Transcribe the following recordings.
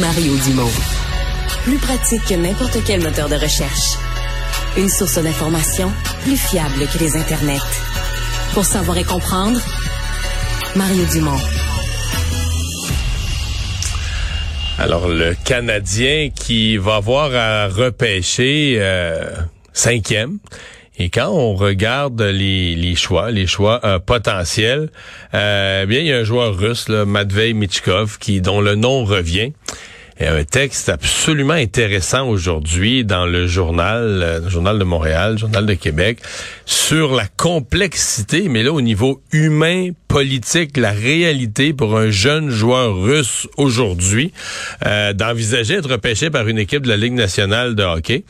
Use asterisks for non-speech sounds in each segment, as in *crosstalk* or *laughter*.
Mario Dumont. Plus pratique que n'importe quel moteur de recherche. Une source d'information plus fiable que les internets. Pour savoir et comprendre, Mario Dumont. Alors, le Canadien qui va avoir à repêcher euh, cinquième. Et quand on regarde les, choix, les choix euh, potentiels, euh, bien il y a un joueur russe, là, Matvei Michkov, qui dont le nom revient. Et un texte absolument intéressant aujourd'hui dans le journal, euh, le journal de Montréal, le journal de Québec, sur la complexité, mais là au niveau humain, politique, la réalité pour un jeune joueur russe aujourd'hui, euh, d'envisager être repêché par une équipe de la Ligue nationale de hockey.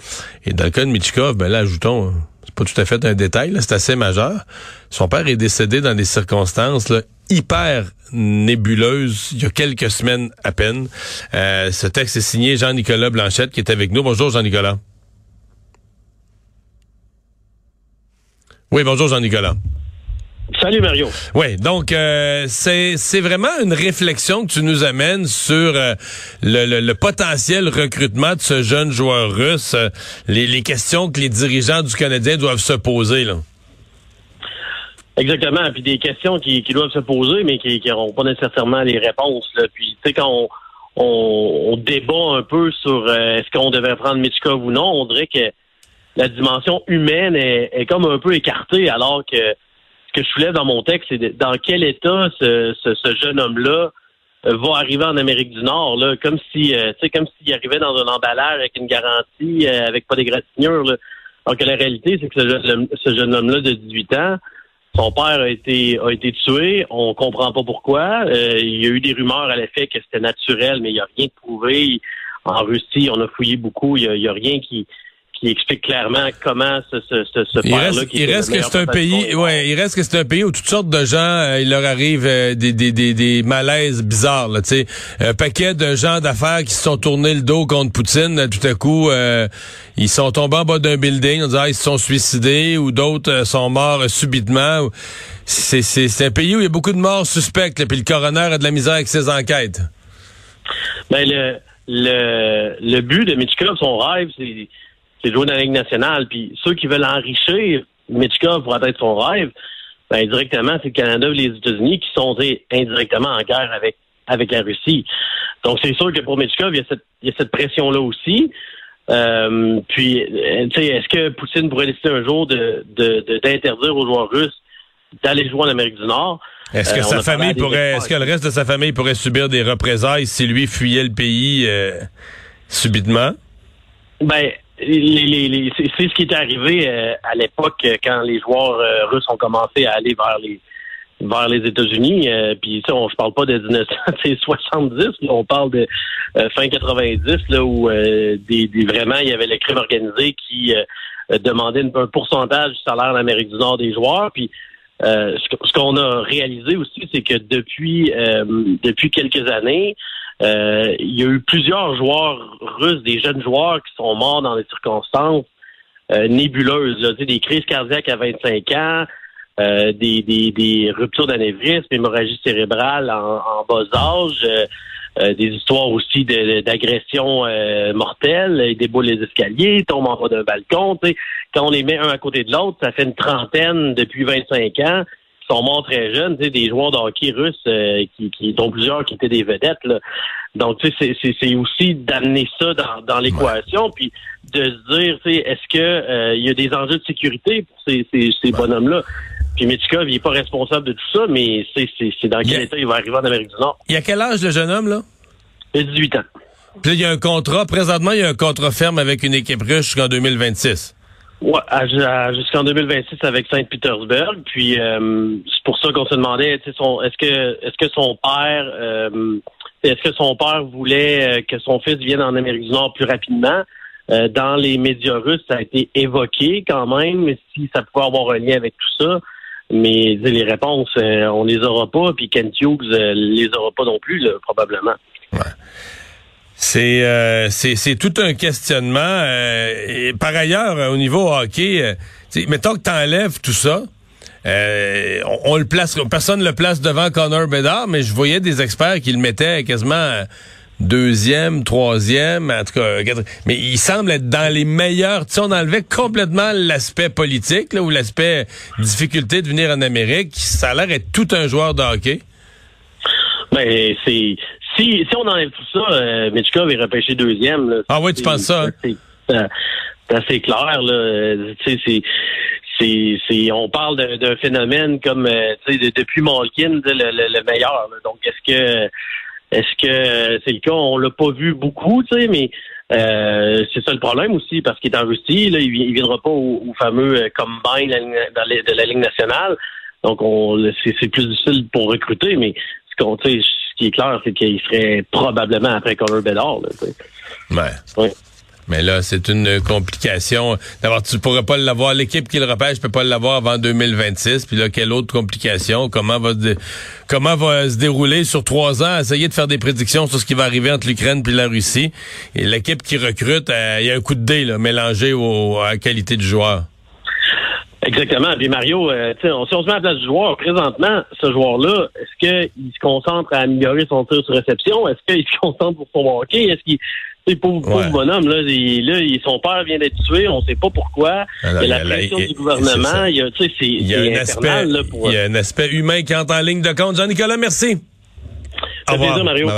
Et dans le cas de Michkov, ben là, ajoutons c'est pas tout à fait un détail, c'est assez majeur. Son père est décédé dans des circonstances hyper nébuleuses il y a quelques semaines à peine. Euh, ce texte est signé Jean-Nicolas Blanchette qui est avec nous. Bonjour Jean-Nicolas. Oui, bonjour Jean-Nicolas. Salut Mario. Oui, donc euh, c'est c'est vraiment une réflexion que tu nous amènes sur euh, le, le, potentiel recrutement de ce jeune joueur russe, euh, les, les, questions que les dirigeants du Canadien doivent se poser là. Exactement, puis des questions qui, qui doivent se poser, mais qui n'auront pas nécessairement les réponses. Là. Puis tu sais quand on, on, débat un peu sur est-ce qu'on devait prendre Mitchkov ou non, on dirait que la dimension humaine est, est comme un peu écartée, alors que ce que je soulève dans mon texte, c'est dans quel état ce, ce, jeune homme-là euh, va arriver en Amérique du Nord, là, comme si, euh, tu sais, comme s'il arrivait dans un emballage avec une garantie, euh, avec pas d'égratignure. Là. Alors que la réalité, c'est que ce jeune, ce homme-là de 18 ans, son père a été a été tué. On comprend pas pourquoi. il y a eu des rumeurs à l'effet que c'était naturel, mais il n'y a rien de prouvé. En Russie, on a fouillé beaucoup. Il n'y a, rien qui qui explique clairement comment ce, ce, ce, ce il reste, il reste que c'est un pays, ouais, il reste que c'est un pays où toutes sortes de gens, euh, il leur arrive euh, des, des, des, des, malaises bizarres, tu sais, un paquet de gens d'affaires qui se sont tournés le dos contre Poutine, tout à coup, euh, ils sont tombés en bas d'un building, on dirait ils se sont suicidés ou d'autres sont morts subitement. C'est, c'est, c'est un pays où il y a beaucoup de morts suspectes, puis le coroner a de la misère avec ses enquêtes. Ben le le, le but de Mitchell, son rêve, c'est c'est de jouer dans la Ligue nationale. Puis ceux qui veulent enrichir Mitchkov pour atteindre son rêve, ben, directement, c'est le Canada et les États-Unis qui sont indirectement en guerre avec, avec la Russie. Donc, c'est sûr que pour Mitchkov, il y a cette, il y a cette pression-là aussi. Euh, puis, euh, tu sais, est-ce que Poutine pourrait décider un jour de, d'interdire aux joueurs russes d'aller jouer en Amérique du Nord? Est-ce que euh, sa famille pourrait, est-ce que le reste de sa famille pourrait subir des représailles si lui fuyait le pays subitement? Ben, les, c'est ce qui est arrivé euh, à l'époque euh, quand les joueurs euh, russes ont commencé à aller vers les vers les États-Unis. puis ça, on, je parle pas de 1970, *laughs* on parle de fin 90, là où des, vraiment il y avait le crime organisé qui demandait un pourcentage du salaire en Amérique du Nord des joueurs. Puis ce qu'on a réalisé aussi, c'est que depuis depuis quelques années, euh, il y a eu plusieurs joueurs russes, des jeunes joueurs qui sont morts dans des circonstances euh, nébuleuses, là, des crises cardiaques à 25 ans, euh, des, ruptures d'anévrisme, hémorragie cérébrale en, en bas âge, des histoires aussi d'agressions mortelles, des boules des escaliers, tombent en bas d'un balcon. Quand on les met un à côté de l'autre, ça fait une trentaine depuis 25 ans sont morts très jeunes, des joueurs de hockey russes euh, qui, qui, dont plusieurs qui étaient des vedettes. Là. Donc, c'est aussi d'amener ça dans, dans l'équation, puis de se dire, est-ce que euh, il y a des enjeux de sécurité pour ces, ces, ces bonhommes-là? Puis Michkov, il n'est pas responsable de tout ça, mais c'est dans quel état il va arriver en Amérique du Nord. Il y a quel âge le jeune homme, là? Il a 18 ans. Puis il y a un contrat, présentement, il y a un contrat ferme avec une équipe russe jusqu'en 2026. Ouais, jusqu'en 2026 avec Saint-Pétersbourg. Puis euh, c'est pour ça qu'on se demandait, est-ce que est-ce que son père euh, est-ce que son père voulait euh, que son fils vienne en Amérique du Nord plus rapidement? dans les médias russes, ça a été évoqué quand même, si ça pouvait avoir un lien avec tout ça. Mais les réponses, on les aura pas, puis Kent Hughes les aura pas non plus, probablement. Ouais. C'est euh, c'est tout un questionnement. Euh, par ailleurs, euh, au niveau hockey, euh, mettons que tu enlèves tout ça. On, le place, personne le place devant Connor Bedard, mais je voyais des experts qui le mettaient quasiment deuxième, troisième, en tout cas, mais il semble être dans les meilleurs. Tu sais, on enlevait complètement l'aspect politique là, ou l'aspect difficulté de venir en Amérique. Ça a l'air d'être tout un joueur de hockey. Ben, c'est si, si on enlève tout ça, euh, Mitchkov est repêché deuxième. ah oui, tu penses ça? C'est assez clair. Là. Tu sais, c'est c'est, on parle d'un phénomène comme euh, depuis Malkin, le, le, meilleur. Donc est-ce que est-ce que c'est le cas? On l'a pas vu beaucoup, tu sais, mais euh, c'est ça le problème aussi, parce qu'il est en Russie, là, il, il viendra pas au, fameux euh, combine de la Ligue nationale. Donc on c'est, plus difficile pour recruter, mais ce qu'on ce qui est clair, c'est qu'il serait probablement après Connor Bedard. Là, ouais. Mais là, c'est une complication. D'abord, tu pourrais pas l'avoir. L'équipe qui le repêche peut pas l'avoir avant 2026. Puis là, quelle autre complication? Comment va, comment va se dérouler sur trois ans? Essayer de faire des prédictions sur ce qui va arriver entre l'Ukraine puis la Russie? Et l'équipe qui recrute, euh, il y a un coup de dé là, mélangé au, à la qualité du joueur. Exactement. Puis Mario, euh, si on se met à la place du joueur, présentement, ce joueur-là, est-ce qu'il se concentre à améliorer son tir sur réception? Est-ce qu'il se concentre pour son hockey? Est-ce qu'il c'est pauvre, pauvre bonhomme, là, il, là son père vient d'être tué, on sait pas pourquoi. il y a la pression du gouvernement, il y a, tu sais, c'est, il y a un aspect, il y a un aspect humain qui entre en ligne de compte. Jean-Nicolas, merci. Au revoir. Plaisir, Mario.